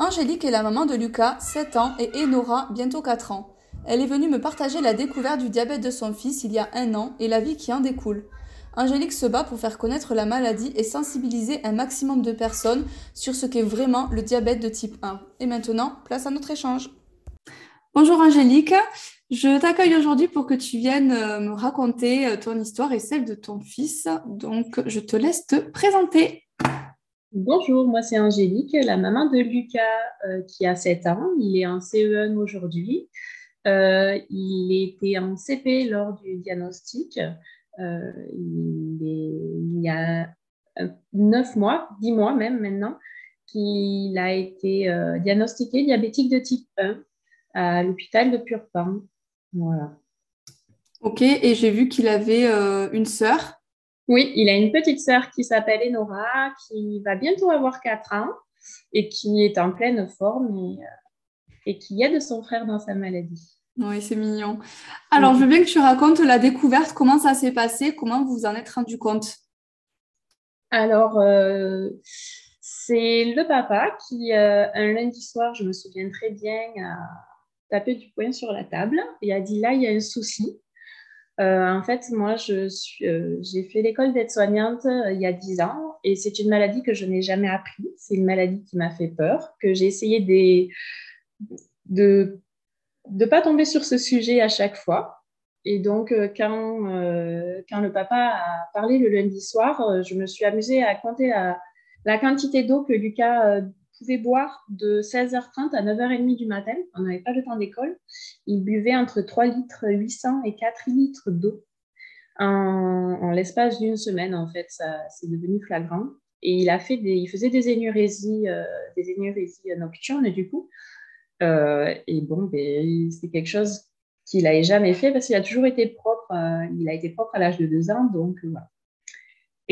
Angélique est la maman de Lucas, 7 ans, et Enora, bientôt 4 ans. Elle est venue me partager la découverte du diabète de son fils il y a un an et la vie qui en découle. Angélique se bat pour faire connaître la maladie et sensibiliser un maximum de personnes sur ce qu'est vraiment le diabète de type 1. Et maintenant, place à notre échange. Bonjour Angélique, je t'accueille aujourd'hui pour que tu viennes euh, me raconter euh, ton histoire et celle de ton fils. Donc, je te laisse te présenter. Bonjour, moi c'est Angélique, la maman de Lucas euh, qui a 7 ans. Il est en CE1 aujourd'hui. il était en CP lors du diagnostic. il, y a 9 mois, 10 mois même maintenant, qu'il a été diagnostiqué diabétique de type 1 à l'hôpital de Purpan. Voilà. Ok, et j'ai vu qu'il avait euh, une sœur. Oui, il a une petite sœur qui s'appelle Enora, qui va bientôt avoir 4 ans et qui est en pleine forme et, euh, et qui aide son frère dans sa maladie. Oui, c'est mignon. Alors, je veux bien que tu racontes la découverte, comment ça s'est passé, comment vous vous en êtes rendu compte? Alors, euh, c'est le papa qui, un lundi soir, je me souviens très bien, tapé du poing sur la table et a dit là, il y a un souci. Euh, en fait, moi, euh, j'ai fait l'école d'aide-soignante euh, il y a 10 ans et c'est une maladie que je n'ai jamais appris. C'est une maladie qui m'a fait peur, que j'ai essayé de ne pas tomber sur ce sujet à chaque fois. Et donc, quand, quand le papa a parlé le lundi soir, je me suis amusée à compter la, la quantité d'eau que Lucas pouvait boire de 16h30 à 9h30 du matin. On n'avait pas le temps d'école. Il buvait entre 3 litres 800 et 4 litres d'eau en, l'espace d'une semaine. En fait, ça c'est devenu flagrant. Et il a fait des, il faisait des énurésies, euh, des énurésies nocturnes du coup. Euh, et bon, ben, c'est quelque chose qu'il n'avait jamais fait parce qu'il a toujours été propre. Euh, il a été propre à l'âge de 2 ans, donc voilà.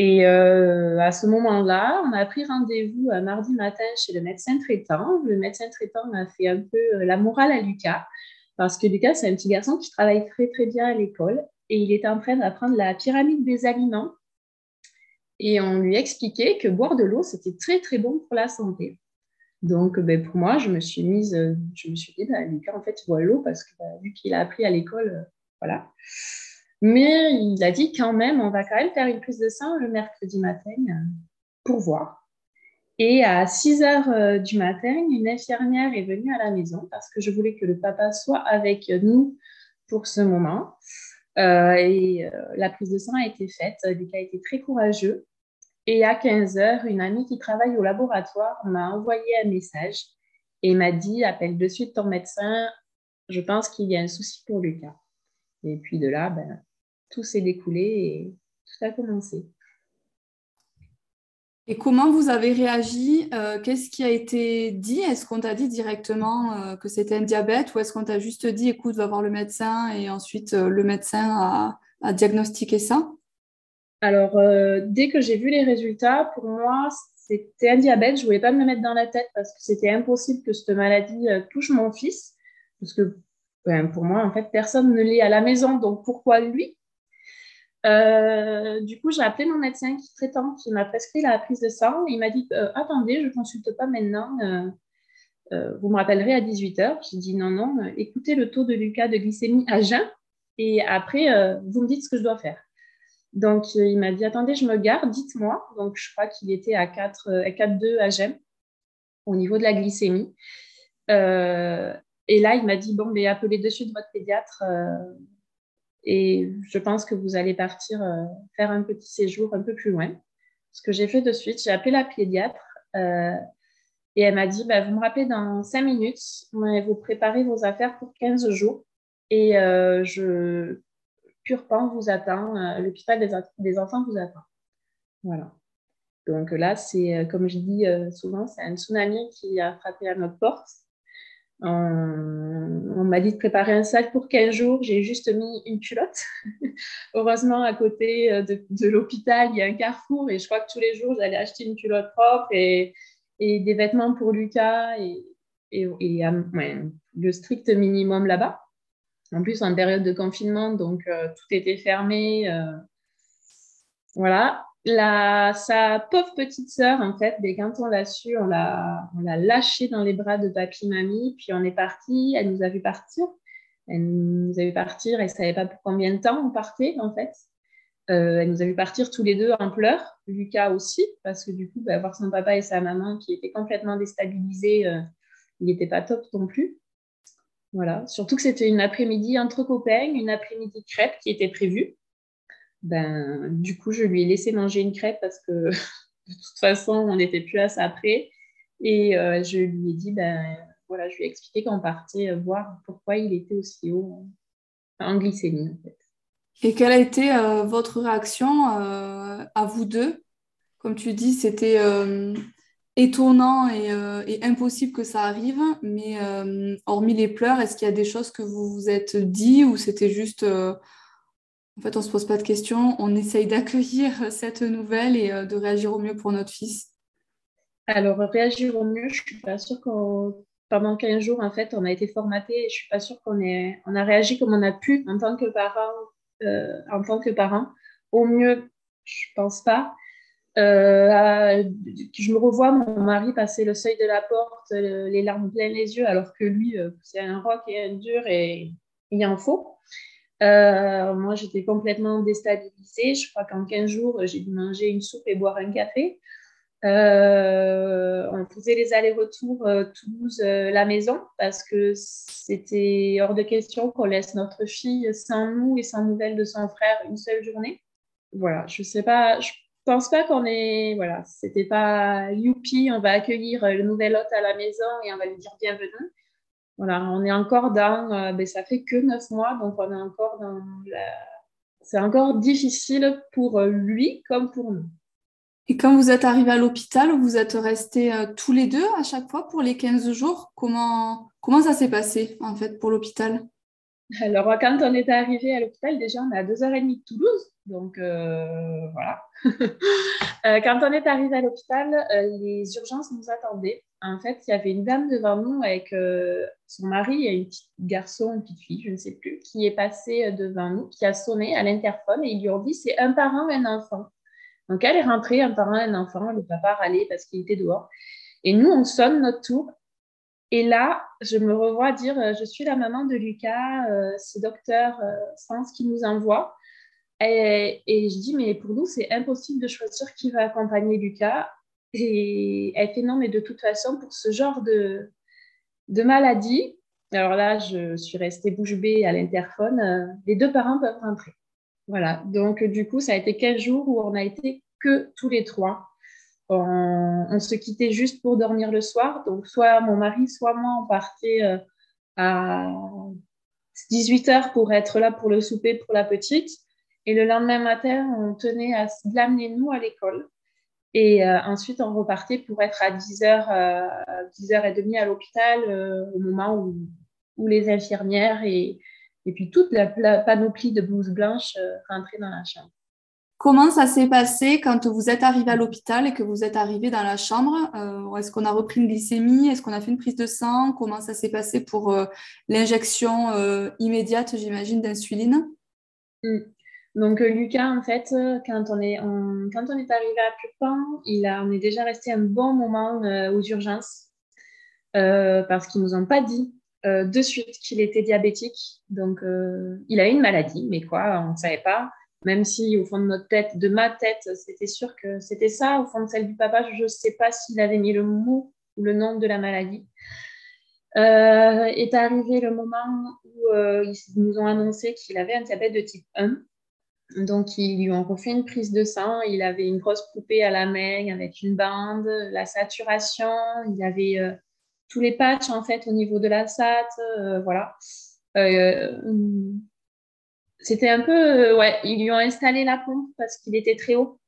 Et euh, à ce moment-là, on a pris rendez-vous un mardi matin chez le médecin traitant. Le médecin traitant a fait un peu euh, la morale à Lucas, parce que Lucas, c'est un petit garçon qui travaille très très bien à l'école et il est en train d'apprendre la pyramide des aliments. Et on lui expliquait que boire de l'eau, c'était très très bon pour la santé. Donc, ben, pour moi, je me suis mise, je me suis dit, ben, Lucas, en fait, boit l'eau parce que ben, vu qu'il a appris à l'école, euh, voilà. Mais il a dit quand même, on va quand même faire une prise de sang le mercredi matin euh, pour voir. Et à 6 heures euh, du matin, une infirmière est venue à la maison parce que je voulais que le papa soit avec nous pour ce moment. Euh, et la prise de sang a été faite. Lucas a été très courageux. Et à 15 heures, une amie qui travaille au laboratoire m'a envoyé un message et m'a dit appelle de suite ton médecin. Je pense qu'il y a un souci pour Lucas. Et puis de là, ben, tout s'est découlé et tout a commencé. Et comment vous avez réagi euh, Qu'est-ce qui a été dit? Est-ce qu'on t'a dit directement euh, que c'était un diabète ou est-ce qu'on t'a juste dit écoute, va voir le médecin et ensuite euh, le médecin a, diagnostiqué ça? Alors, dès que j'ai vu les résultats, pour moi, c'était un diabète. Je ne voulais pas me le mettre dans la tête parce que c'était impossible que cette maladie touche mon fils. Parce que ben, pour moi, en fait, personne ne l'est à la maison. Donc, pourquoi lui? Euh, du coup, j'ai appelé mon médecin qui traitant, qui m'a prescrit la prise de sang. il m'a dit euh, Attendez, je ne consulte pas maintenant. Euh, vous me rappellerez à 18h. J'ai dit Non, non, écoutez le taux de Lucas de glycémie à jeun. Et après, vous me dites ce que je dois faire. Donc, il m'a dit Attendez, je me garde, dites-moi. Donc, je crois qu'il était à 4,2 à jeun au niveau de la glycémie. et là, il m'a dit Bon, mais appelez de suite votre pédiatre et je pense que vous allez partir euh, faire un petit séjour un peu plus loin. Ce que j'ai fait de suite, j'ai appelé la pédiatre euh, et elle m'a dit bah, Vous me rappelez dans cinq minutes, vous préparez vos affaires pour 15 jours et euh, je, Purpan vous attend, l'hôpital des, des, enfants vous attend. Voilà. Donc là, c'est comme je dis souvent, c'est un tsunami qui a frappé à notre porte on, m'a dit de préparer un sac pour 15 jours. J'ai juste mis une culotte. Heureusement, à côté euh, de, l'hôpital, il y a un carrefour et je crois que tous les jours, j'allais acheter une culotte propre et, des vêtements pour Lucas et, le strict minimum là-bas. En plus, en période de confinement, donc euh, tout était fermé. Euh, voilà. La, sa pauvre petite sœur, en fait, mais quand on l'a su, on l'a, on lâchée dans les bras de papy-mamie, puis on est parti, elle nous a vu partir. Elle nous a vu partir, elle savait pas pour combien de temps on partait, en fait. Euh, elle nous a vu partir tous les deux en pleurs, Lucas aussi, parce que du coup, bah, voir son papa et sa maman qui étaient complètement déstabilisés, euh, il n'était pas top non plus. Voilà, surtout que c'était une après-midi entre copains, une après-midi crêpe qui était prévue. Ben, du coup, je lui ai laissé manger une crêpe parce que de toute façon, on n'était plus à ça après. Et euh, je lui ai dit, ben, voilà, je lui ai expliqué qu'on partait voir pourquoi il était aussi haut en glycémie. En fait. Et quelle a été euh, votre réaction euh, à vous deux? Comme tu dis, c'était euh, étonnant et, impossible que ça arrive, mais hormis les pleurs, est-ce qu'il y a des choses que vous vous êtes dit ou c'était juste, en fait, on ne se pose pas de questions, on essaye d'accueillir cette nouvelle et de réagir au mieux pour notre fils Alors, réagir au mieux, je ne suis pas sûre qu'on pendant 15 jours, en fait, on a été formaté et je suis pas sûre qu'on on a réagi comme on a pu en tant que parents euh, en tant que parent. Au mieux, je pense pas. Euh, je me revois mon mari passer le seuil de la porte, euh, les larmes pleines les yeux, alors que lui, c'est un roc et un dur et il en faut. Moi, j'étais complètement déstabilisée. Je crois qu'en 15 jours, j'ai dû manger une soupe et boire un café. Euh, on faisait les allers-retours euh, Toulouse-la euh, maison parce que c'était hors de question qu'on laisse notre fille sans nous et sans nouvelles de son frère une seule journée. Voilà, je sais pas, je pense pas qu'on est, voilà, c'était pas youpi, on va accueillir le nouvel hôte à la maison et on va lui dire bienvenue. On est encore dans, ben, ça fait que neuf mois, donc on est encore dans C'est encore difficile pour lui comme pour nous. Et quand vous êtes arrivé à l'hôpital, vous êtes restés euh, tous les deux à chaque fois pour les 15 jours? Comment, comment ça s'est passé en fait pour l'hôpital? Alors quand on est arrivé à l'hôpital, déjà on est à 2h30 de Toulouse. Donc euh, voilà. Euh, quand on est arrivé à l'hôpital, les urgences nous attendaient. En fait, il y avait une dame devant nous avec son mari et une petite garçon, une petite fille, je ne sais plus, qui est passée devant nous, qui a sonné à l'interphone et ils lui ont dit c'est un parent, un enfant. Donc, elle est rentrée, un parent, un enfant, le papa râlait parce qu'il était dehors. Et nous, on sonne notre tour. Et là, je me revois dire euh, Je suis la maman de Lucas, euh, ce docteur euh, Sans qui nous envoie. Et, je dis Mais pour nous, c'est impossible de choisir qui va accompagner Lucas. Et elle fait Non, mais de toute façon, pour ce genre de, de maladie, alors là, je suis restée bouche bée à l'interphone, les deux parents peuvent rentrer. Voilà, donc du coup, ça a été 15 jours où on a été que tous les trois. On, se quittait juste pour dormir le soir. Donc, soit mon mari, soit moi, on partait euh, à 18 heures pour être là pour le souper pour la petite. Et le lendemain matin, on tenait à l'amener nous à l'école. Et euh, ensuite, on repartait pour être à 10h, 10h30 à l'hôpital euh, au moment où, les infirmières et, puis toute la, panoplie de blouses blanches euh, rentrées dans la chambre. Comment ça s'est passé quand vous êtes arrivé à l'hôpital et que vous êtes arrivé dans la chambre? Euh, Est-ce qu'on a repris une glycémie? Est-ce qu'on a fait une prise de sang? Comment ça s'est passé pour euh, l'injection immédiate, j'imagine, d'insuline? Mm. Donc Lucas, en fait, quand on est, arrivé à Purpan, il a, on est déjà resté un bon moment aux urgences parce qu'ils nous ont pas dit euh, de suite qu'il était diabétique. Donc, euh, il a une maladie, mais quoi, on ne savait pas. Même si au fond de notre tête, de ma tête, c'était sûr que c'était ça. Au fond de celle du papa, je ne sais pas s'il avait mis le mot ou le nom de la maladie. Euh, est arrivé le moment où ils nous ont annoncé qu'il avait un diabète de type 1. Donc, ils lui ont refait une prise de sang. Il avait une grosse poupée à la main avec une bande, la saturation. Il avait tous les patchs en fait au niveau de la SAT, euh, voilà. Euh, c'était un peu, euh, ouais, ils lui ont installé la pompe parce qu'il était très haut.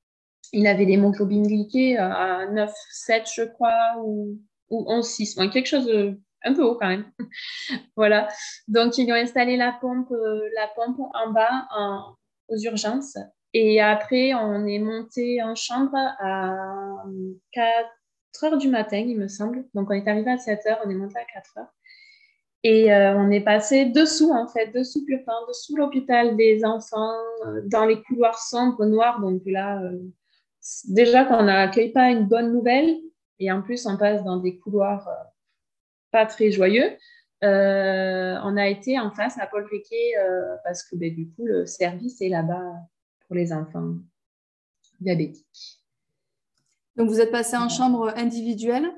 Il avait l'hémoglobine glyquée à 9, 7, je crois, ou, ou 11, 6, quelque chose un peu haut quand même. voilà. Donc, ils lui ont installé la pompe, la pompe en bas aux urgences. Et après, on est monté en chambre à 4, heures du matin, il me semble. Donc, on est arrivé à 7 heures, on est monté à 4 heures. Et euh, on est passé dessous, en fait, dessous Purpan, dessous l'hôpital des enfants, euh, dans les couloirs sombres, noirs. Donc là, euh, déjà qu'on n'accueille pas une bonne nouvelle, et en plus on passe dans des couloirs euh, pas très joyeux. On a été en face à Paul Riquet parce que ben, du coup le service est là-bas pour les enfants diabétiques. Donc vous êtes passé en chambre individuelle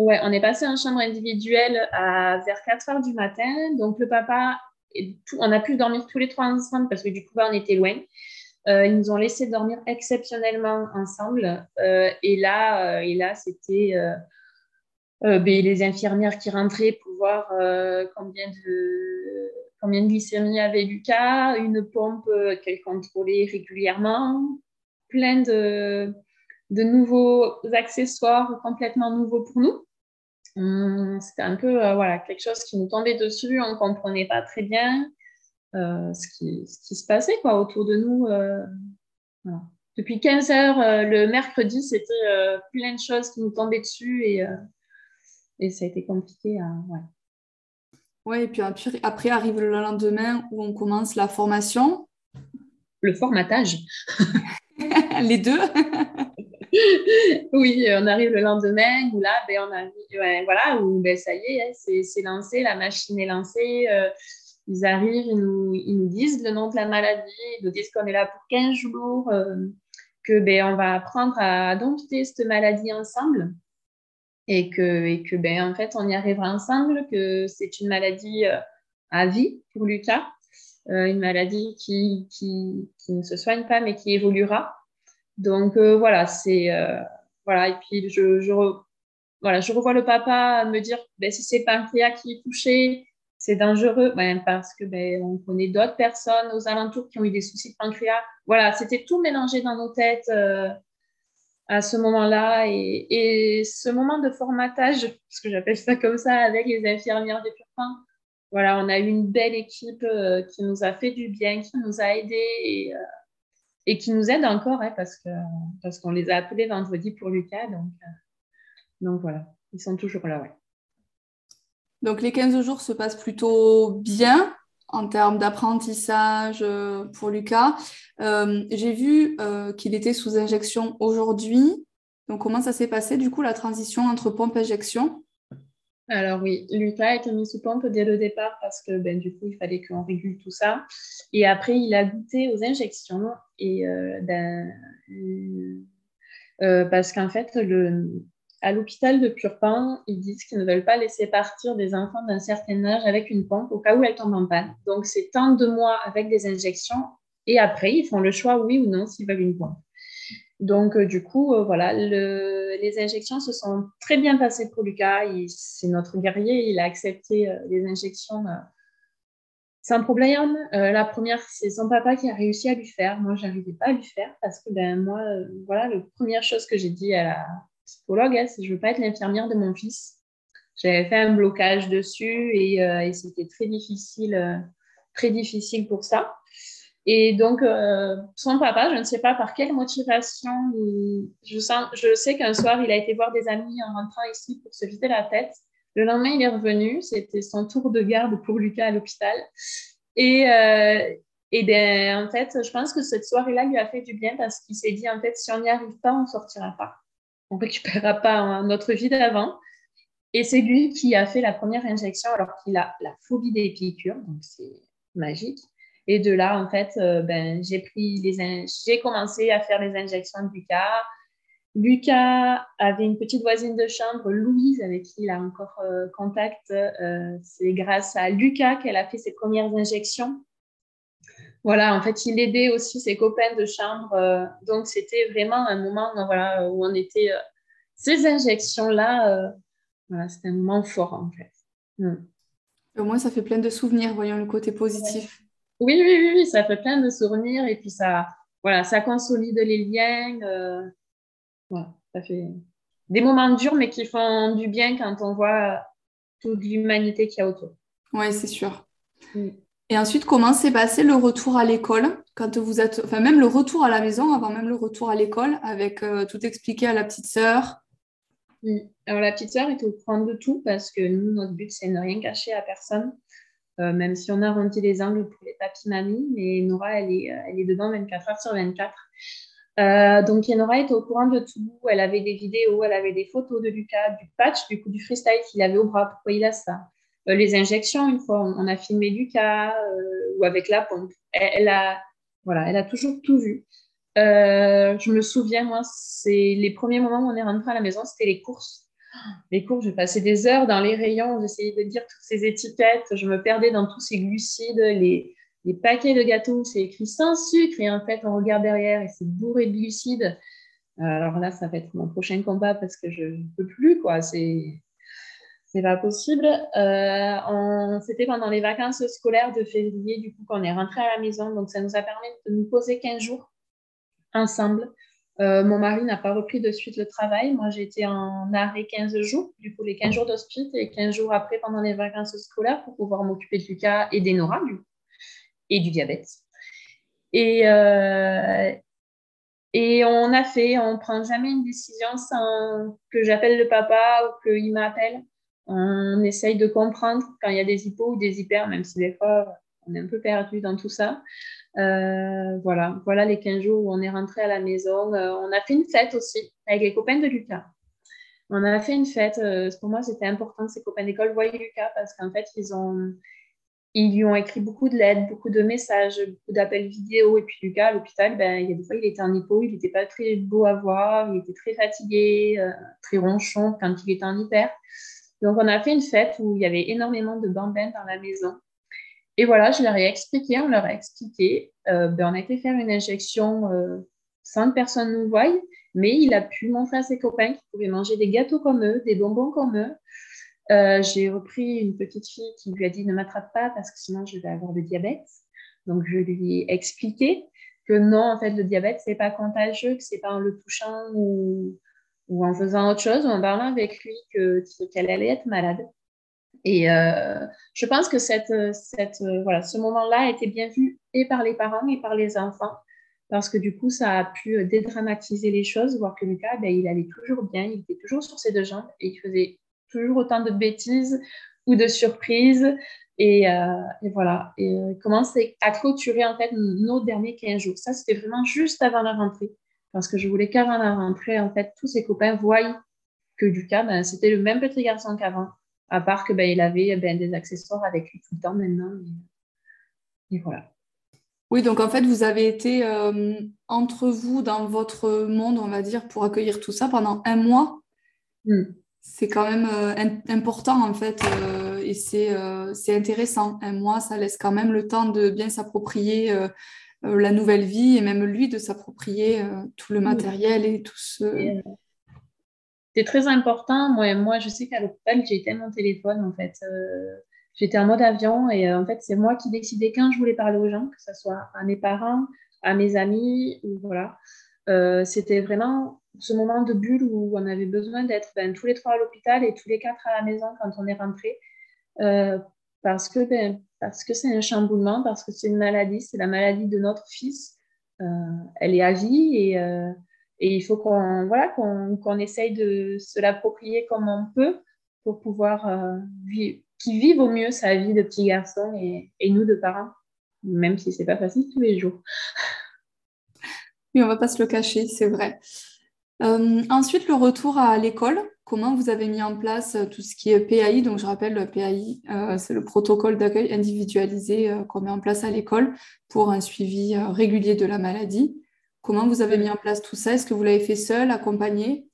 Ouais, on est passé en chambre individuelle à, vers 4 heures du matin. Donc le papa, on a pu dormir tous les trois ensemble parce que du coup on était loin. Euh, ils nous ont laissé dormir exceptionnellement ensemble. Euh, et là, euh, et là c'était ben, les infirmières qui rentraient pour voir combien de combien de glycémie avait Lucas, une pompe qu'elle contrôlait régulièrement, plein de, de nouveaux accessoires complètement nouveaux pour nous. Hum, c'était un peu voilà, quelque chose qui nous tombait dessus, on ne comprenait pas très bien. Euh, ce, qui, ce, qui, se passait quoi, autour de nous. Euh, Depuis 15 heures, euh, le mercredi, c'était plein de choses qui nous tombaient dessus et, et ça a été compliqué. ouais. Ouais, et puis après arrive le lendemain où on commence la formation. Le formatage. Les deux. oui, on arrive le lendemain où là, ben, on arrive, voilà, où ben, ça y est, hein, c'est lancé, la machine est lancée. Ils arrivent, ils nous, disent le nom de la maladie, ils nous disent qu'on est là pour 15 jours, euh, que ben, on va apprendre à dompter cette maladie ensemble et que, et que ben, en fait, on y arrivera ensemble, que c'est une maladie euh, à vie pour Lucas, euh, une maladie qui, qui, ne se soigne pas mais qui évoluera. Donc voilà, c'est voilà, et puis je, voilà, je revois le papa me dire ben, si c'est pancréas qui est touché, c'est dangereux ben, parce que ben, on connaît d'autres personnes aux alentours qui ont eu des soucis de pancréas. Voilà, c'était tout mélangé dans nos têtes euh, à ce moment-là. Et, ce moment de formatage, parce que j'appelle ça comme ça, avec les infirmières des Purpins, voilà, on a eu une belle équipe euh, qui nous a fait du bien, qui nous a aidés et, euh, qui nous aide encore hein, parce qu'on les a appelés vendredi pour Lucas. Donc, donc voilà, ils sont toujours là. Donc les 15 jours se passent plutôt bien en termes d'apprentissage euh, pour Lucas. Euh, j'ai vu euh, qu'il était sous injection aujourd'hui. Donc comment ça s'est passé du coup la transition entre pompe et injection? Alors oui, Lucas a été mis sous pompe dès le départ parce que ben, du coup, il fallait qu'on régule tout ça. Et après, il a goûté aux injections. Et ben, parce qu'en fait, à l'hôpital de Purpan, ils disent qu'ils ne veulent pas laisser partir des enfants d'un certain âge avec une pompe au cas où elles tombent en panne. Donc, c'est tant de mois avec des injections et après, ils font le choix, oui ou non, s'ils veulent une pompe. Donc, euh, du coup, euh, voilà, les injections se sont très bien passées pour Lucas. C'est notre guerrier, il a accepté euh, les injections sans problème. la première, c'est son papa qui a réussi à lui faire. Moi, je n'arrivais pas à lui faire parce que, ben, moi, voilà, la première chose que j'ai dit à la, psychologue, hein, je ne veux pas être l'infirmière de mon fils. J'avais fait un blocage dessus et, euh, c'était très difficile, très difficile pour ça. Et donc, euh, son papa, je ne sais pas par quelle motivation, je, sens, je sais qu'un soir, il a été voir des amis en rentrant ici pour se vider la tête. Le lendemain, il est revenu. C'était son tour de garde pour Lucas à l'hôpital. Et, et ben, en fait, je pense que cette soirée-là lui a fait du bien parce qu'il s'est dit, en fait, si on n'y arrive pas, on ne sortira pas on ne récupérera pas notre vie d'avant. Et c'est lui qui a fait la première injection alors qu'il a la phobie des piqûres, donc c'est magique. Et de là, en fait, euh, ben, j'ai pris les j'ai commencé à faire les injections de Lucas. Lucas avait une petite voisine de chambre, Louise, avec qui il a encore euh, contact. Euh, c'est grâce à Lucas qu'elle a fait ses premières injections. Voilà, en fait, il aidait aussi ses copains de chambre. Donc, c'était vraiment un moment voilà, où on était. Ces injections-là, voilà, c'était un moment fort, en fait. Mm. Au moins, ça fait plein de souvenirs, voyons le côté positif. Oui, oui, oui, oui, ça fait plein de souvenirs et puis ça, voilà, ça consolide les liens. voilà, ça fait des moments durs, mais qui font du bien quand on voit toute l'humanité qu'il y a autour. Oui, c'est sûr. Et ensuite, comment s'est passé le retour à l'école quand vous êtes, enfin même le retour à la maison, avant même le retour à l'école, avec euh, tout expliqué à la petite sœur? Alors la petite sœur était au courant de tout parce que nous, notre but, c'est de ne rien cacher à personne, euh, même si on a arrondi les angles pour les papis mamies, mais Nora, elle est, euh, elle est dedans 24 heures sur 24. Euh, donc, Yenora était au courant de tout. Elle avait des vidéos, elle avait des photos de Lucas, du patch, du coup, du freestyle qu'il avait au bras. Pourquoi il a ça? Les injections, une fois, on, a filmé Lucas ou avec la pompe. Elle, a, voilà, elle a toujours tout vu. je me souviens, moi, c'est les premiers moments où on est rentré à la maison, c'était les courses. Les courses, j'ai passé des heures dans les rayons, j'essayais de dire toutes ces étiquettes, je me perdais dans tous ces glucides, les, paquets de gâteaux, c'est écrit sans sucre et en fait, on regarde derrière et c'est bourré de glucides. Euh, alors là, ça va être mon prochain combat parce que je ne peux plus, quoi. C'est c'est pas possible. Euh, C'était pendant les vacances scolaires de février, du coup, qu'on est rentré à la maison. Donc, ça nous a permis de nous poser 15 jours ensemble. Euh, mon mari n'a pas repris de suite le travail. Moi, j'étais en arrêt 15 jours, du coup, les 15 jours d'hospice et 15 jours après pendant les vacances scolaires pour pouvoir m'occuper de Lucas et du coup et du diabète. Et, euh, et on a fait, on ne prend jamais une décision sans que j'appelle le papa ou qu'il m'appelle. On essaye de comprendre quand il y a des hypos ou des hyper, même si des fois on est un peu perdu dans tout ça. Euh, voilà, voilà les 15 jours où on est rentré à la maison. Euh, on a fait une fête aussi avec les copains de Lucas. On a fait une fête. pour moi, c'était important que ces copains d'école voient Lucas parce qu'en fait, ils ont, ils lui ont écrit beaucoup de lettres, beaucoup de messages, beaucoup d'appels vidéo. Et puis Lucas, à l'hôpital, ben, il y a des fois, il était en hypo, il n'était pas très beau à voir, il était très fatigué, euh, très ronchon quand il était en hyper. Donc, on a fait une fête où il y avait énormément de bambins dans la maison. Et voilà, je leur ai expliqué, on leur a expliqué. Euh, ben, on a été faire une injection euh, sans que personne nous voie, mais il a pu montrer à ses copains qu'il pouvait manger des gâteaux comme eux, des bonbons comme eux. Euh, j'ai repris une petite fille qui lui a dit ne m'attrape pas parce que sinon je vais avoir le diabète. Donc je lui ai expliqué que non, en fait, le diabète, c'est pas contagieux, que c'est pas en le touchant ou, ou, en faisant autre chose, ou en parlant avec lui qu'elle allait être malade. Et euh, je pense que cette, cette, voilà, ce moment-là a été bien vu et par les parents et par les enfants, parce que du coup, ça a pu dédramatiser les choses, voir que Lucas, ben, il allait toujours bien, il était toujours sur ses deux jambes et il faisait toujours autant de bêtises ou de surprises. Et, euh, voilà, et euh, commencer à clôturer en fait nos derniers 15 jours. Ça, c'était vraiment juste avant la rentrée, parce que je voulais qu'avant la rentrée, en fait, tous ses copains voient que Lucas, ben, c'était le même petit garçon qu'avant, à part que ben, il avait ben, des accessoires avec lui tout le temps maintenant. Et, voilà. Oui, donc en fait, vous avez été euh, entre vous dans votre monde, on va dire, pour accueillir tout ça pendant un mois. Hmm c'est quand même euh, important en fait euh, et c'est intéressant. Un mois, ça laisse quand même le temps de bien s'approprier la nouvelle vie et même lui de s'approprier tout le matériel et tout ce. C'est très important. Moi, moi, je sais qu'à l'hôpital, j'ai éteint mon téléphone en fait. J'étais en mode avion et en fait, c'est moi qui décidais quand je voulais parler aux gens, que ce soit à mes parents, à mes amis, ou voilà. C'était vraiment ce moment de bulle où on avait besoin d'être ben, tous les trois à l'hôpital et tous les quatre à la maison quand on est rentré. Euh, parce que ben, parce que c'est un chamboulement, parce que c'est une maladie, c'est la maladie de notre fils. Euh, elle est à vie et, euh, et il faut qu'on voilà, essaye de se l'approprier comme on peut pour pouvoir vivre, qu'il vive au mieux sa vie de petit garçon et, et nous de parents, même si c'est pas facile tous les jours. Oui, on va pas se le cacher, c'est vrai. Euh, ensuite, le retour à l'école. Comment vous avez mis en place euh, tout ce qui est PAI Donc, je rappelle, le PAI, euh, c'est le protocole d'accueil individualisé qu'on met en place à l'école pour un suivi régulier de la maladie. Comment vous avez mis en place tout ça? Est-ce que vous l'avez fait seul, accompagné?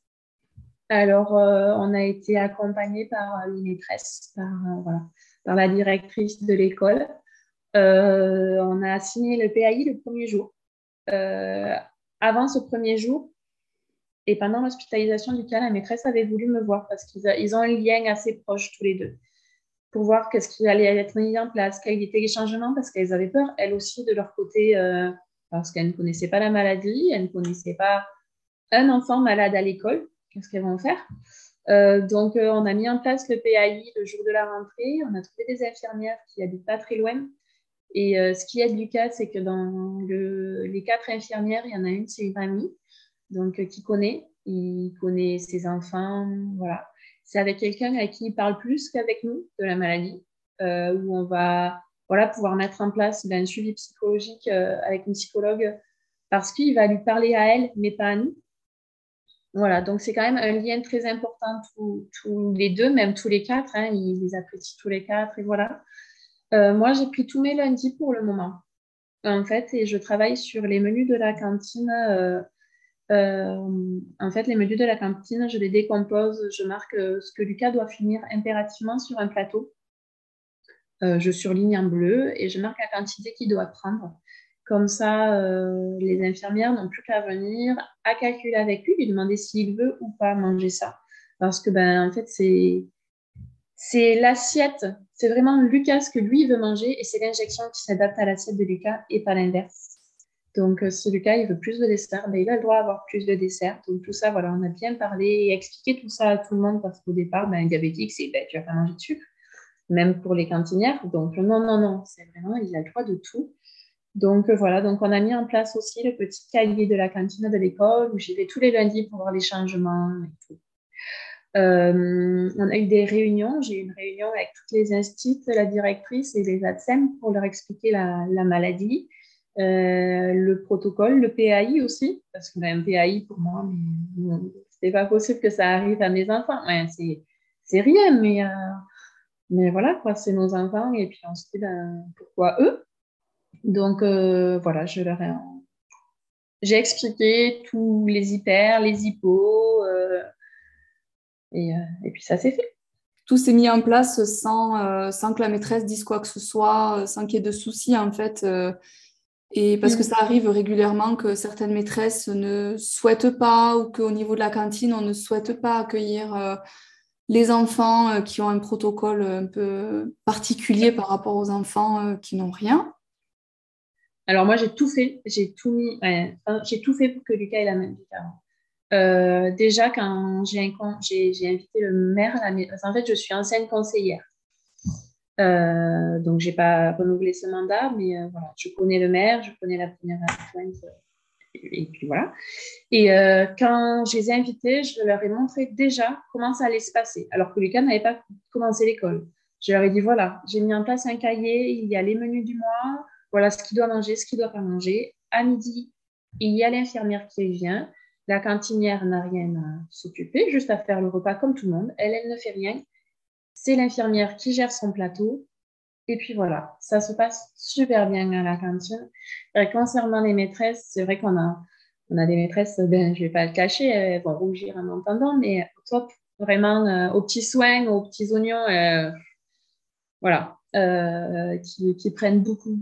Alors, on a été accompagné par les maîtresses, par, la directrice de l'école. on a signé le PAI le premier jour. avant ce premier jour, et pendant l'hospitalisation du cas, la maîtresse avait voulu me voir parce qu'ils ont un lien assez proche tous les deux pour voir qu'est-ce qui allait être mis en place, quels étaient les changements, parce qu'elles avaient peur, elles aussi, de leur côté, euh, parce qu'elles ne connaissaient pas la maladie, elles ne connaissaient pas un enfant malade à l'école, qu'est-ce qu'elles vont faire? Euh, Donc, euh, on a mis en place le PAI le jour de la rentrée, on a trouvé des infirmières qui habitent pas très loin. Et ce qui est du cas, c'est que dans les quatre infirmières, il y en a une, c'est une amie donc euh, qui connaît, il connaît ses enfants, voilà. C'est avec quelqu'un avec qui il parle plus qu'avec nous de la maladie, euh, où on va voilà, pouvoir mettre en place ben, un suivi psychologique euh, avec une psychologue parce qu'il va lui parler à elle, mais pas à nous. Voilà, donc c'est quand même un lien très important tous, les deux, même tous les quatre. Hein, ils les apprécient tous les quatre et voilà. Euh, moi, j'ai pris tous mes lundis pour le moment, en fait, et je travaille sur les menus de la cantine. Euh, en fait, les menus de la cantine, je les décompose, je marque ce que Lucas doit finir impérativement sur un plateau. Je surligne en bleu et je marque la quantité qu'il doit prendre. Comme ça, euh, les infirmières n'ont plus qu'à venir, à calculer avec lui, lui demander s'il veut ou pas manger ça. Parce que, ben, en fait, c'est, c'est l'assiette, c'est vraiment Lucas ce que lui veut manger et c'est l'injection qui s'adapte à l'assiette de Lucas et pas l'inverse. Donc, euh, si Lucas, il veut plus de dessert, ben, il a le droit d'avoir plus de dessert. Donc, tout ça, voilà, on a bien parlé et expliqué tout ça à tout le monde parce qu'au départ, ben, un diabétique, c'est ben, tu vas pas manger de sucre, même pour les cantinières. Donc, non, non, non, c'est vraiment, il a le droit de tout. Donc euh, voilà, donc on a mis en place aussi le petit cahier de la cantine de l'école où j'y vais tous les lundis pour voir les changements et tout. Euh, on a eu des réunions. J'ai eu une réunion avec toutes les instituts, la directrice et les ADSEM pour leur expliquer la, maladie, euh, le protocole, le PAI aussi, parce que un PAI pour moi, c'est pas possible que ça arrive à mes enfants. c'est rien, mais, mais voilà, quoi, c'est nos enfants et puis on se dit ben, pourquoi eux? Donc euh, voilà, je leur ai. J'ai expliqué tous les hyper, les hypos, euh, et, euh, et, puis ça s'est fait. Tout s'est mis en place sans, sans que la maîtresse dise quoi que ce soit, sans qu'il y ait de soucis en fait. et parce que mm. ça arrive régulièrement que certaines maîtresses ne souhaitent pas ou qu'au niveau de la cantine, on ne souhaite pas accueillir les enfants qui ont un protocole un peu particulier par rapport aux enfants qui n'ont rien. Alors moi, j'ai tout fait, j'ai tout mis, j'ai tout fait pour que Lucas ait la même vie euh, déjà, quand j'ai invité le maire la en fait, je suis ancienne conseillère. Euh, donc, je n'ai pas renouvelé ce mandat, mais euh, voilà, je connais le maire, je connais la première adjointe, et, puis voilà. Et quand je les ai invités, je leur ai montré déjà comment ça allait se passer, alors que Lucas n'avait pas commencé l'école. Je leur ai dit voilà, j'ai mis en place un cahier, il y a les menus du mois, voilà ce qu'il doit manger, ce qu'il ne doit pas manger. À midi, il y a l'infirmière qui vient. La cantinière n'a rien à s'occuper, juste à faire le repas comme tout le monde. Elle, elle ne fait rien. C'est l'infirmière qui gère son plateau. Et puis voilà, ça se passe super bien à la cantine. Et concernant les maîtresses, c'est vrai qu'on a, on a des maîtresses, ben, je ne vais pas le cacher, elles vont rougir en entendant, mais top, vraiment euh, aux petits soins, aux petits oignons, euh, voilà, euh, qui, qui, prennent beaucoup,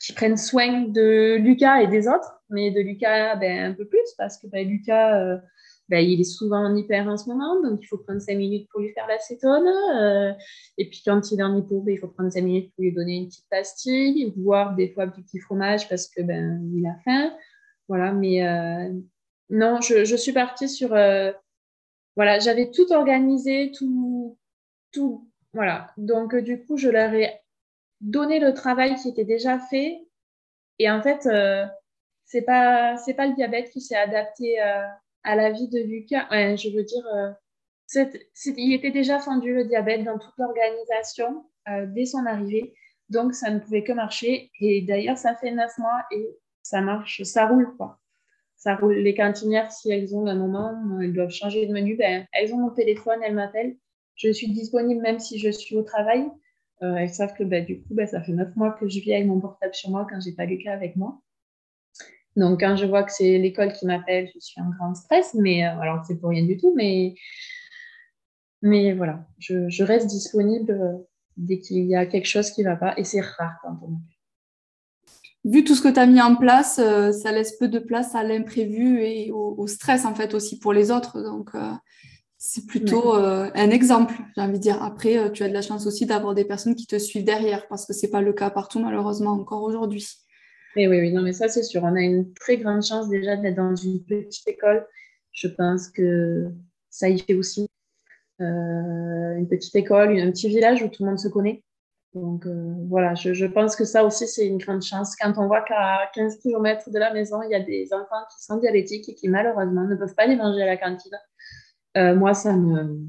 qui prennent soin de Lucas et des autres, mais de Lucas ben, un peu plus parce que ben, Lucas, euh, ben, il est souvent en hyper en ce moment, donc il faut prendre 5 minutes pour lui faire l'acétone. Euh, et puis quand il est en hypo, ben, il faut prendre 5 minutes pour lui donner une petite pastille, voire des fois du petit fromage parce que ben, il a faim. Voilà, mais euh, non, je, je, suis partie sur. voilà, j'avais tout organisé, tout, tout. Voilà, donc du coup, je leur ai donner le travail qui était déjà fait. Et en fait, euh, c'est pas pas le diabète qui s'est adapté euh, à la vie de Lucas. je veux dire, euh, il était déjà fendu le diabète dans toute l'organisation dès son arrivée. Donc, ça ne pouvait que marcher. Et d'ailleurs, ça fait neuf mois et ça marche, ça roule, quoi. Ça roule. Les cantinières, si elles ont un moment, elles doivent changer de menu, ben, elles ont mon téléphone, elles m'appellent. Je suis disponible même si je suis au travail. Euh, elles savent que bah, du coup, bah, ça fait neuf mois que je vis avec mon portable sur moi quand j'ai pas Lucas avec moi. Donc, quand je vois que c'est l'école qui m'appelle, je suis en grand stress, mais euh, alors c'est pour rien du tout, mais, mais voilà, je, reste disponible euh, dès qu'il y a quelque chose qui ne va pas, et c'est rare quand on Vu tout ce que tu as mis en place, ça laisse peu de place à l'imprévu et au, stress en fait aussi pour les autres. Donc, c'est plutôt euh, un exemple, j'ai envie de dire. Après, euh, tu as de la chance aussi d'avoir des personnes qui te suivent derrière, parce que ce n'est pas le cas partout, malheureusement, encore aujourd'hui. Oui, oui, oui, non, mais ça, c'est sûr. On a une très grande chance déjà d'être dans une petite école. Je pense que ça y fait aussi. Euh, une petite école, un petit village où tout le monde se connaît. Donc voilà, je, je, pense que ça aussi, c'est une grande chance. Quand on voit qu'à 15 km de la maison, il y a des enfants qui sont diabétiques et qui malheureusement ne peuvent pas les manger à la cantine euh, moi, ça me,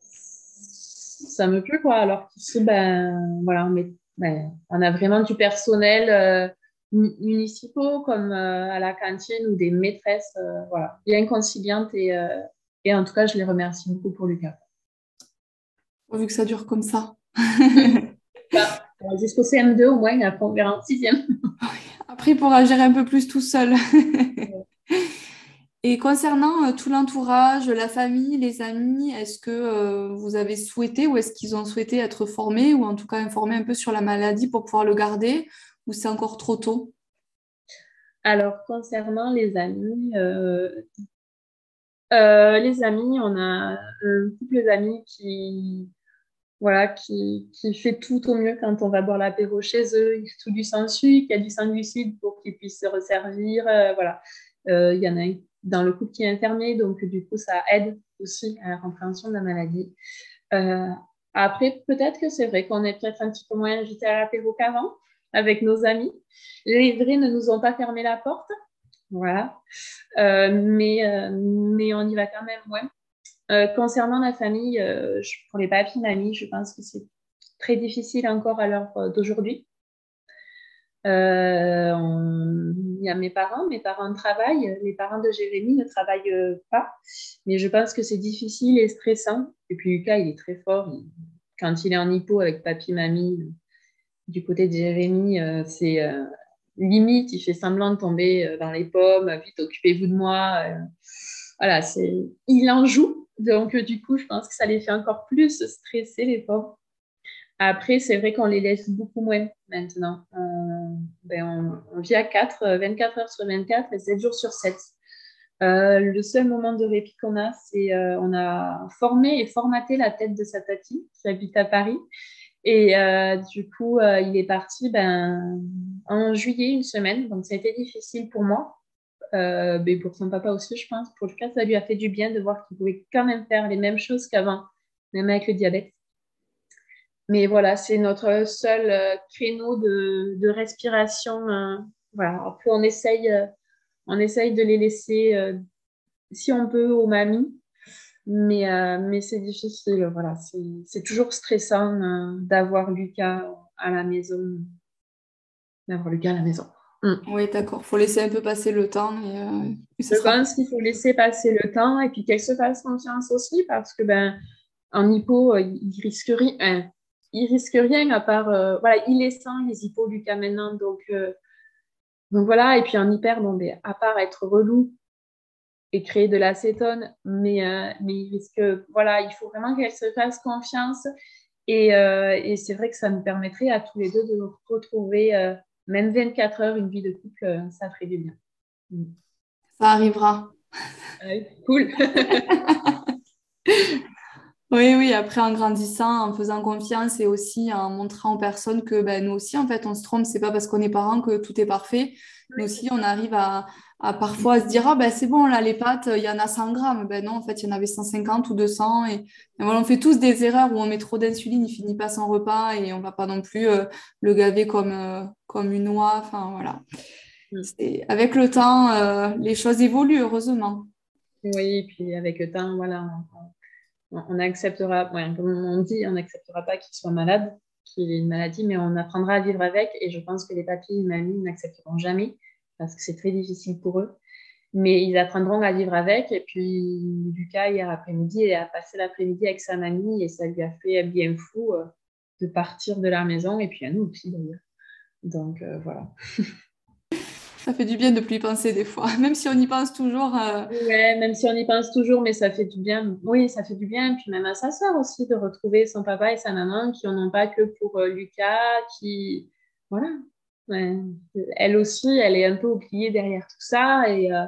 ça me plaît, quoi. Alors qu'ici, ben, voilà, ben, on a vraiment du personnel. Euh, municipaux comme à la cantine ou des maîtresses voilà, bien conciliantes et, et en tout cas, je les remercie beaucoup pour Lucas. Vu que ça dure comme ça. Jusqu'au CM2 au moins, après on verra en sixième. Après, il pourra gérer un peu plus tout seul. Et concernant euh, tout l'entourage, la famille, les amis, est-ce que euh, vous avez souhaité ou est-ce qu'ils ont souhaité être formés ou en tout cas informés un peu sur la maladie pour pouvoir le garder ou c'est encore trop tôt? Alors, concernant les amis, euh, les amis, on a un couple d'amis qui, voilà, qui, qui, fait tout au mieux quand on va boire l'apéro chez eux. Il tout du sang sucre, il y a du sang glucide pour qu'ils puissent se resservir. Euh, voilà. Euh, il y en a dans le couple qui est infirmier, donc du coup, ça aide aussi à la compréhension de la maladie. Euh, après, peut-être que c'est vrai qu'on est peut-être un petit peu moins invité à l'apéro qu'avant avec nos amis. Les vrais ne nous ont pas fermé la porte. Voilà. mais, mais on y va quand même moins. Euh, concernant la famille, euh, pour les papis, mamies, je pense que c'est très difficile encore à l'heure euh, d'aujourd'hui. Il y a mes parents, mes parents travaillent, les parents de Jérémy ne travaillent pas, mais je pense que c'est difficile et stressant. Et puis Lucas, il est très fort. quand il est en hypo avec papy, mamie, du côté de Jérémy, c'est limite, il fait semblant de tomber dans les pommes, vite, occupez-vous de moi. voilà, c'est, il en joue, donc, du coup, je pense que ça les fait encore plus stresser, les pauvres. Après, c'est vrai qu'on les laisse beaucoup moins maintenant. Ben, on, vit à 4, 24 heures sur 24 et 7 jours sur 7. Euh, le seul moment de répit qu'on a, c'est euh, on a formé et formaté la tête de sa tati qui habite à Paris. Et euh, du coup, il est parti ben, en juillet, une semaine. Donc, ça a été difficile pour moi euh, mais pour son papa aussi, je pense. Pour Lucas, ça lui a fait du bien de voir qu'il pouvait quand même faire les mêmes choses qu'avant, même avec le diabète. Mais voilà, c'est notre seul euh, créneau de, respiration. Euh, voilà. Après, on essaye, on essaye de les laisser, si on peut, aux mamies. Mais, mais c'est difficile. Voilà. C'est toujours stressant d'avoir Lucas à la maison. D'avoir Lucas à la maison. Mm. Oui, d'accord. Il faut laisser un peu passer le temps. Et, euh, je pense qu'il faut laisser passer le temps et puis qu'elle se fasse confiance aussi parce que ben, en hypo, euh, il risque rien. Hein, il risque rien à part. Euh, voilà, il est sain, les hypos, Lucas, maintenant. Donc, donc voilà. Et puis en hyper, bon, ben, à part être relou et créer de l'acétone, mais, mais il risque. Voilà, il faut vraiment qu'elle se fasse confiance. Et, et c'est vrai que ça nous permettrait à tous les deux de retrouver même 24 heures, une vie de couple, euh, ça ferait du bien. Ça arrivera. cool. oui, oui, après en grandissant, en faisant confiance et aussi en montrant aux personnes que ben, nous aussi, en fait, on se trompe, c'est pas parce qu'on est parents que tout est parfait. Nous aussi, on arrive à, parfois se dire ah ben c'est bon là les pâtes il y en a 100 grammes. Ben non en fait il y en avait 150 ou 200 et, voilà on fait tous des erreurs où on met trop d'insuline il finit pas son repas et on va pas non plus euh, le gaver comme euh, comme une noix enfin voilà. Mm. avec le temps euh, les choses évoluent heureusement. Oui et puis avec le temps voilà on, acceptera comme on dit on n'acceptera pas qu'il soit malade qu'il ait une maladie mais on apprendra à vivre avec et je pense que les papis et mamies n'accepteront jamais parce que c'est très difficile pour eux. Mais ils apprendront à vivre avec. Et puis, Lucas, hier après-midi, a passé l'après-midi avec sa mamie et ça lui a fait bien fou euh, de partir de la maison. Et puis à nous aussi, d'ailleurs. Donc, euh, voilà. ça fait du bien de plus y penser des fois, même si on y pense toujours. Euh... Ouais, même si on y pense toujours, mais ça fait du bien. Oui, ça fait du bien. Et puis même à sa soeur aussi, de retrouver son papa et sa maman qui n'en ont pas que pour euh, Lucas, qui... Voilà, elle aussi, elle est un peu oubliée derrière tout ça. Et euh,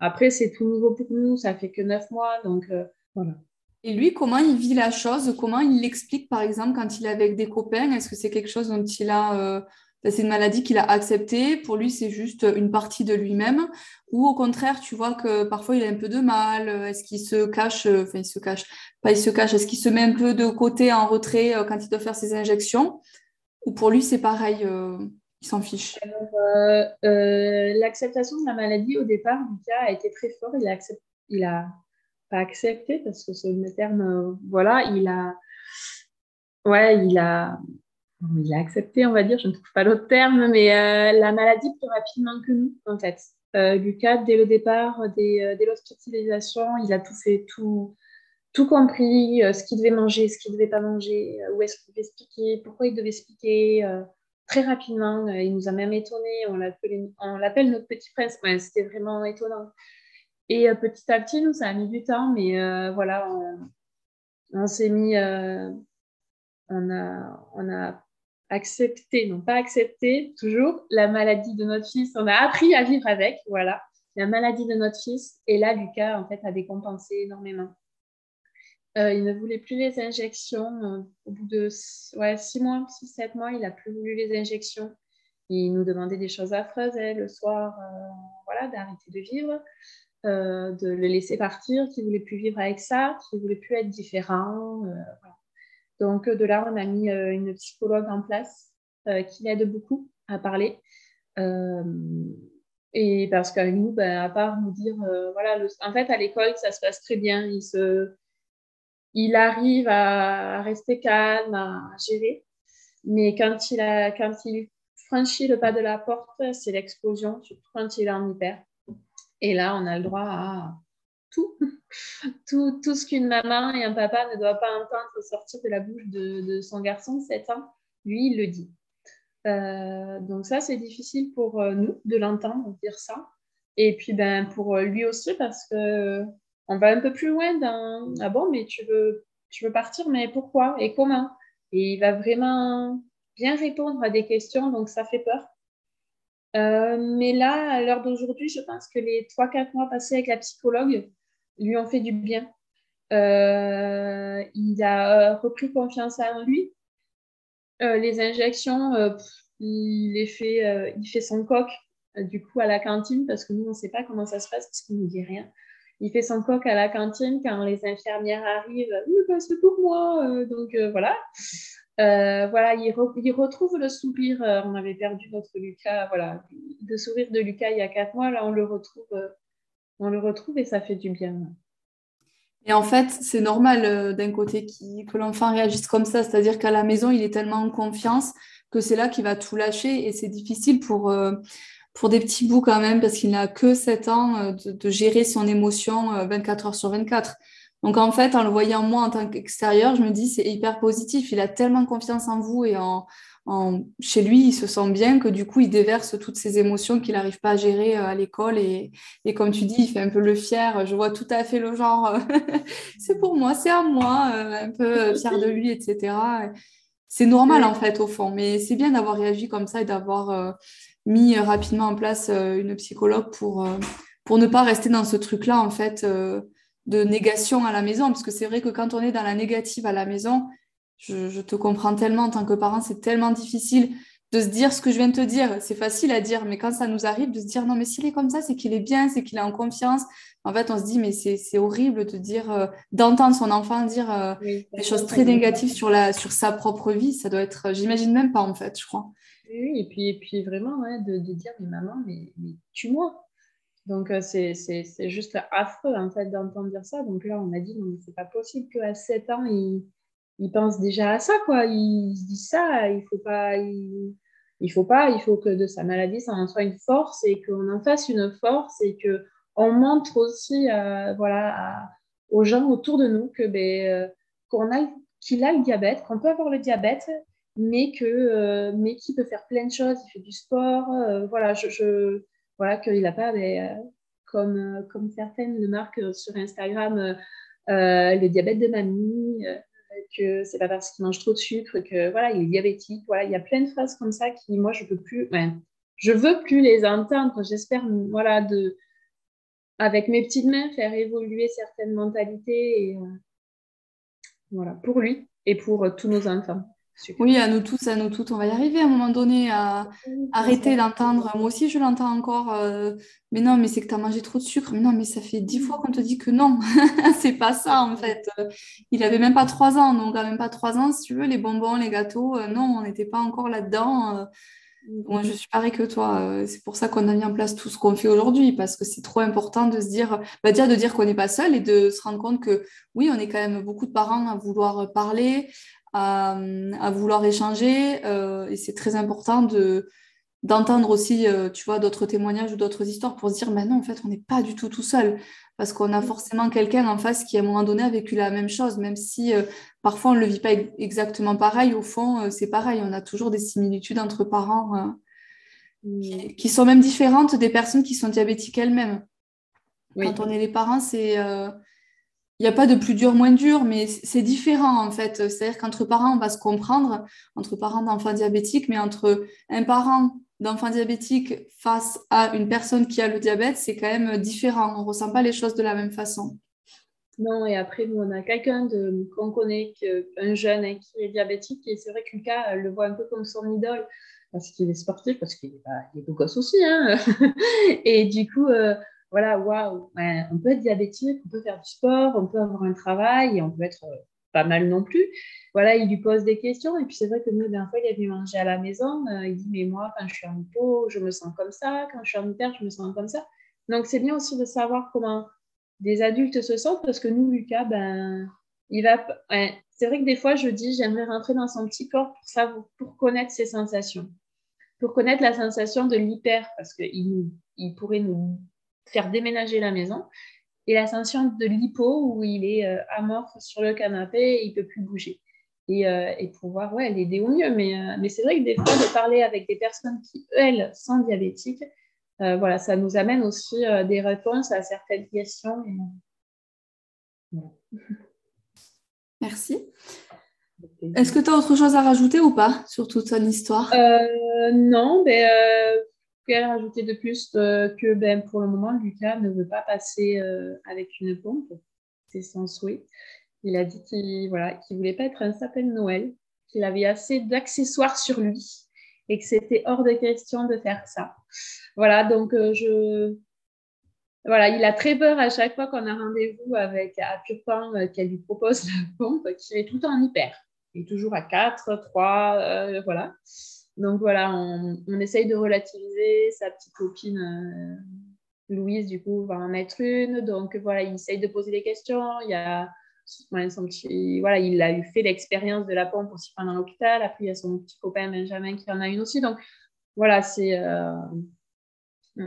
après, c'est tout nouveau pour nous. Ça fait que neuf mois. Donc, euh, voilà. Et lui, comment il vit la chose? Comment il l'explique, par exemple, quand il est avec des copains? Est-ce que c'est quelque chose dont il a. Euh, c'est une maladie qu'il a acceptée. Pour lui, c'est juste une partie de lui-même. Ou au contraire, tu vois que parfois il a un peu de mal. Est-ce qu'il se cache Enfin, il se cache. Pas il se cache. Est-ce qu'il se met un peu de côté, en retrait, quand il doit faire ses injections? Ou pour lui, c'est pareil il s'en fiche euh, euh, L'acceptation de la maladie, au départ, Lucas a été très fort. Il a, il a pas accepté, parce que c'est le terme, euh, voilà, il a, ouais, il a, il a accepté, on va dire, je ne trouve pas l'autre terme, mais euh, la maladie plus rapidement que nous, en fait. Euh, Lucas, dès le départ, dès, euh, dès l'hospitalisation, il a tout fait, tout, tout compris, ce qu'il devait manger, ce qu'il ne devait pas manger, où est-ce qu'il devait se piquer, pourquoi il devait se piquer. très rapidement, il nous a même étonnés. On l'appelle notre petit prince. C'était vraiment étonnant. Et petit à petit, nous, ça a mis du temps, mais voilà, on, on s'est mis, on a, on a accepter, non pas accepter toujours la maladie de notre fils. On a appris à vivre avec, voilà, la maladie de notre fils. Et là, Lucas, en fait, a décompensé énormément. Euh, il ne voulait plus les injections. Euh, au bout de ouais, six mois, six, sept mois, il n'a plus voulu les injections. Il nous demandait des choses affreuses hein, le soir, euh, voilà, d'arrêter de vivre, de le laisser partir, qu'il ne voulait plus vivre avec ça, qu'il ne voulait plus être différent. Voilà. Donc, de là, on a mis euh, une psychologue en place euh, qui l'aide beaucoup à parler. Euh, et parce qu'avec nous, ben, à part nous dire, voilà, en fait, à l'école, ça se passe très bien. Il, se, il arrive à, rester calme, à gérer. Mais quand il, a, quand il franchit le pas de la porte, c'est l'explosion, surtout quand il est en hyper. Et là, on a le droit à tout tout, tout ce qu'une maman et un papa ne doivent pas entendre sortir de la bouche de, son garçon de 7 ans, lui, il le dit. Euh, donc ça, c'est difficile pour euh, nous de l'entendre dire ça. Et puis ben, pour euh, lui aussi, parce que on va un peu plus loin dans Ah bon, mais tu veux, tu veux partir, mais pourquoi et comment? Et il va vraiment bien répondre à des questions, donc ça fait peur. mais là, à l'heure d'aujourd'hui, je pense que les 3-4 mois passés avec la psychologue, lui ont fait du bien. Euh, il a euh, repris confiance en lui. Euh, les injections, il, les fait, il fait son coq du coup à la cantine parce que nous, on ne sait pas comment ça se passe parce qu'il ne nous dit rien. Il fait son coq à la cantine quand les infirmières arrivent. Bah, c'est pour moi. donc voilà. voilà, il, il, retrouve le sourire. on avait perdu notre Lucas. Voilà, le sourire de Lucas il y a quatre mois. Là, on le retrouve on le retrouve et ça fait du bien. Et en fait, c'est normal euh, d'un côté que l'enfant réagisse comme ça, c'est-à-dire qu'à la maison, il est tellement en confiance que c'est là qu'il va tout lâcher et c'est difficile pour, euh, des petits bouts quand même parce qu'il n'a que 7 ans euh, de, gérer son émotion 24 heures sur 24. Donc en fait, en le voyant moi en tant qu'extérieur, je me dis c'est hyper positif. Il a tellement confiance en vous et en, chez lui, il se sent bien que du coup, il déverse toutes ces émotions qu'il n'arrive pas à gérer euh, à l'école. Et, comme tu dis, il fait un peu le fier. Je vois tout à fait le genre, euh, c'est pour moi, c'est à moi, euh, un peu fier de lui, etc. C'est normal en fait au fond, mais c'est bien d'avoir réagi comme ça et d'avoir mis rapidement en place une psychologue pour, pour ne pas rester dans ce truc-là en fait de négation à la maison, parce que c'est vrai que quand on est dans la négative à la maison, je, te comprends tellement en tant que parent, c'est tellement difficile de se dire ce que je viens de te dire. C'est facile à dire, mais quand ça nous arrive, de se dire non, mais s'il est comme ça, c'est qu'il est bien, c'est qu'il est en confiance. En fait, on se dit, mais c'est horrible de dire, euh, d'entendre son enfant dire euh, des choses très négatives sur, la, sur sa propre vie. Ça doit être, j'imagine même pas en fait, je crois. Oui, et puis, et puis vraiment, de, dire, mais maman, mais, mais tue-moi. Donc, euh, c'est juste affreux en fait d'entendre dire ça. Donc là, on a dit, non, c'est pas possible qu'à 7 ans, il il pense déjà à ça, quoi. Il se dit ça, il faut pas, il, faut pas, il faut que de sa maladie, ça en soit une force et qu'on en fasse une force et que on montre aussi, euh, voilà, aux gens autour de nous que ben, euh, qu'on a, qu'il a le diabète, qu'on peut avoir le diabète, mais que, euh, mais qu'il peut faire plein de choses. Il fait du sport, voilà, je, voilà, qu'il n'a pas, ben, comme, comme certaines le marquent sur Instagram, le diabète de mamie que c'est pas parce qu'il mange trop de sucre, que voilà, il est diabétique. Voilà, il y a plein de phrases comme ça qui, moi, je peux plus, je veux plus les entendre. J'espère, voilà, de, avec mes petites mains, faire évoluer certaines mentalités et, euh, voilà, pour lui et pour euh, tous nos enfants. Oui, à nous tous, à nous toutes, on va y arriver à un moment donné à arrêter d'entendre. Moi aussi, je l'entends encore. Euh, mais non, mais c'est que tu as mangé trop de sucre. Mais non, mais ça fait dix fois qu'on te dit que non. c'est pas ça, en fait. Il avait même pas trois ans. Donc, à même pas trois ans, si tu veux, les bonbons, les gâteaux, euh, non, on n'était pas encore là-dedans. Euh. Moi, je suis pareil que toi. C'est pour ça qu'on a mis en place tout ce qu'on fait aujourd'hui, parce que c'est trop important de se dire, bah, déjà de dire qu'on n'est pas seul et de se rendre compte que oui, on est quand même beaucoup de parents à vouloir parler, à, vouloir échanger. et c'est très important de d'entendre aussi, tu vois, d'autres témoignages ou d'autres histoires pour se dire, mais non, en fait, on n'est pas du tout tout seul parce qu'on a mm. forcément quelqu'un en face qui, à un moment donné, a vécu la même chose, même si euh, parfois on ne le vit pas exactement pareil. Au fond, euh, c'est pareil, on a toujours des similitudes entre parents euh, mm. qui, sont même différentes des personnes qui sont diabétiques elles-mêmes. Quand on est les parents, c'est... il n'y a pas de plus dur, moins dur, mais c'est différent en fait. C'est-à-dire qu'entre parents, on va se comprendre, entre parents d'enfants diabétiques, mais entre un parent d'enfant diabétique face à une personne qui a le diabète, c'est quand même différent. On ne ressent pas les choses de la même façon. Non, et après, nous, on a quelqu'un qu'on connaît, un jeune hein, qui est diabétique, et c'est vrai que Lucas le voit un peu comme son idole, parce qu'il est sportif, parce qu'il est, beau gosse aussi. Hein et du coup, euh, voilà, waouh, on peut être diabétique, on peut faire du sport, on peut avoir un travail, et on peut être euh, pas mal non plus. Voilà, il lui pose des questions. Et puis c'est vrai que nous, d'un fois, il est venu manger à la maison. Euh, il dit, mais moi, quand je suis en hypo, je me sens comme ça. Quand je suis en hyper, je me sens comme ça. Donc c'est bien aussi de savoir comment des adultes se sentent parce que nous, Lucas, ben, il va. c'est vrai que des fois, je dis, j'aimerais rentrer dans son petit corps pour, savoir, pour connaître ses sensations. Pour connaître la sensation de l'hyper, parce qu'il il pourrait nous faire déménager la maison et l'ascension de l'hypo où il est euh, amorphe sur le canapé et il peut plus bouger. Et, euh, et pouvoir ouais, l'aider au mieux. Mais, euh, mais c'est vrai que des fois, de parler avec des personnes qui, elles, sont diabétiques, voilà, ça nous amène aussi des réponses à certaines questions. Merci. Est-ce que tu as autre chose à rajouter ou pas sur toute son histoire? Non, mais qu'elle rajouter de plus que ben, pour le moment, Lucas ne veut pas passer euh, avec une pompe. C'est son souhait. Il a dit qu'il voilà, qu'il voulait pas être un sapin de Noël, qu'il avait assez d'accessoires sur lui et que c'était hors de question de faire ça. Voilà, donc euh, je. Voilà, il a très peur à chaque fois qu'on a rendez-vous avec à Purpan euh, qu'elle lui propose la pompe, qu'il est tout le temps en hyper. Il est toujours à 4, 3, voilà. Donc voilà, on, essaye de relativiser. Sa petite copine euh, Louise, du coup, va en mettre une. Donc voilà, il essaye de poser des questions. Il a voilà, il a eu fait l'expérience de la pompe aussi pendant l'hôpital. Après, il y a son petit copain Benjamin qui en a une aussi. Donc voilà, c'est, euh,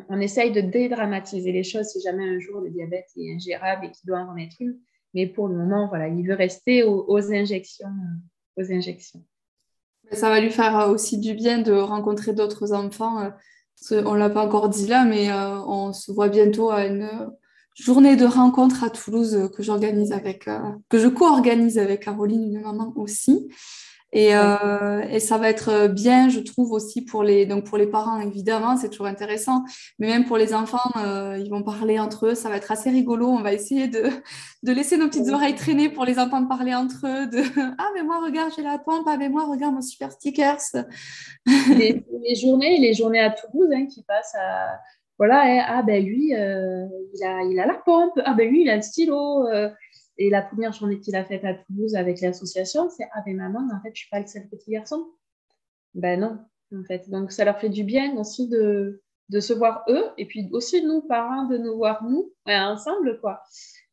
on essaye de dédramatiser les choses si jamais un jour le diabète est ingérable et qu'il doit en remettre une. Mais pour le moment, voilà, il veut rester aux injections, aux injections. Ça va lui faire euh, aussi du bien de rencontrer d'autres enfants. Euh, on l'a pas encore dit là, mais euh, on se voit bientôt à une journée de rencontre à Toulouse que j'organise que je co-organise avec Caroline, une maman aussi. Euh, et, ça va être bien, je trouve, aussi pour les, donc pour les parents, évidemment, c'est toujours intéressant, mais même pour les enfants, euh, ils vont parler entre eux, ça va être assez rigolo. On va essayer de, de laisser nos petites oreilles traîner pour les entendre parler entre eux de Ah, mais moi, regarde, j'ai la pompe, ah, mais moi, regarde mon super stickers. les, les journées, les journées à Toulouse hein, qui passent à. Voilà, hein, ah ben lui, euh, il, a, il a la pompe, ah ben lui, il a le stylo. Et la première journée qu'il a faite à Toulouse avec l'association, c'est Ah, ben maman, en fait, je suis pas le seul petit garçon. Ben non, en fait. Donc, ça leur fait du bien aussi de, de se voir eux, et puis aussi nous, parents, de nous voir nous, ensemble, quoi.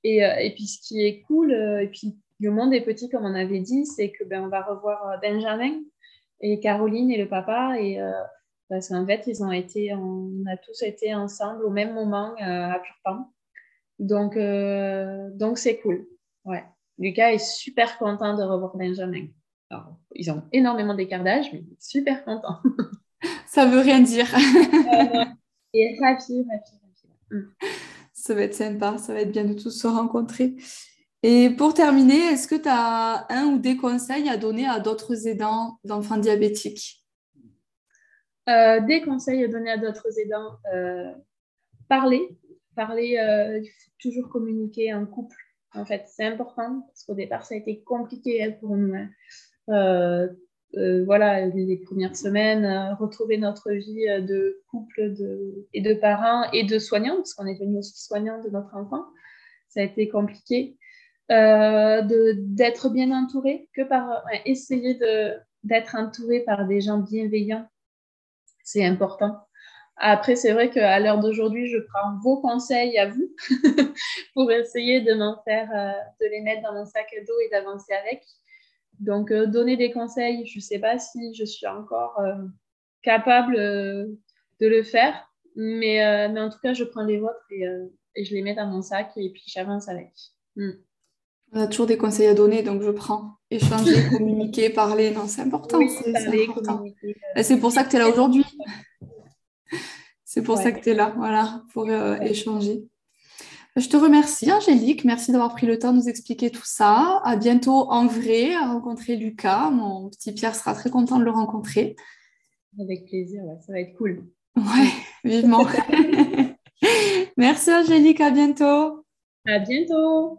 Et, euh, et, puis, ce qui est cool, euh, et puis le monde est petit, comme on avait dit, c'est que ben, va revoir euh, Benjamin et Caroline et le papa, et parce qu'en fait, ils ont été, on a tous été ensemble au même moment à Purpan. Donc, donc c'est cool. Ouais. Lucas est super content de revoir Benjamin. Alors, ils ont énormément d'écart d'âge, mais super content. Ça veut rien dire. et ravi, ravi, ravi. Ça va être sympa, ça va être bien de tous se rencontrer. Et pour terminer, est-ce que tu as un ou des conseils à donner à d'autres aidants d'enfants diabétiques? Euh, Des conseils à donner à d'autres aidants, euh, parler. Parler, euh, toujours communiquer en couple en fait. C'est important parce qu'au départ, ça a été compliqué pour nous. Hein. Euh, euh, voilà, les premières semaines, euh, retrouver notre vie de couple et de parents et de soignants, parce qu'on est devenu aussi soignants de notre enfant. Ça a été compliqué. d'être bien entouré, que par essayer d'être entouré par des gens bienveillants, c'est important. Après, c'est vrai qu'à l'heure d'aujourd'hui, je prends vos conseils à vous pour essayer de m'en faire, euh, de les mettre dans mon sac à dos et d'avancer avec. Donc, donner des conseils, je ne sais pas si je suis encore capable de le faire, mais, mais en tout cas, je prends les vôtres et, et je les mets dans mon sac et puis j'avance avec. Mm. On a toujours des conseils à donner, donc je prends. Échanger, communiquer, parler, non, c'est important. c'est pour ça que tu es là aujourd'hui. C'est pour ça que tu es là, voilà, pour euh, échanger. Je te remercie, Angélique. Merci d'avoir pris le temps de nous expliquer tout ça. À bientôt en vrai, à rencontrer Lucas. Mon petit Pierre sera très content de le rencontrer. Avec plaisir, ça va être cool. Ouais, vivement. Merci, Angélique. À bientôt. À bientôt.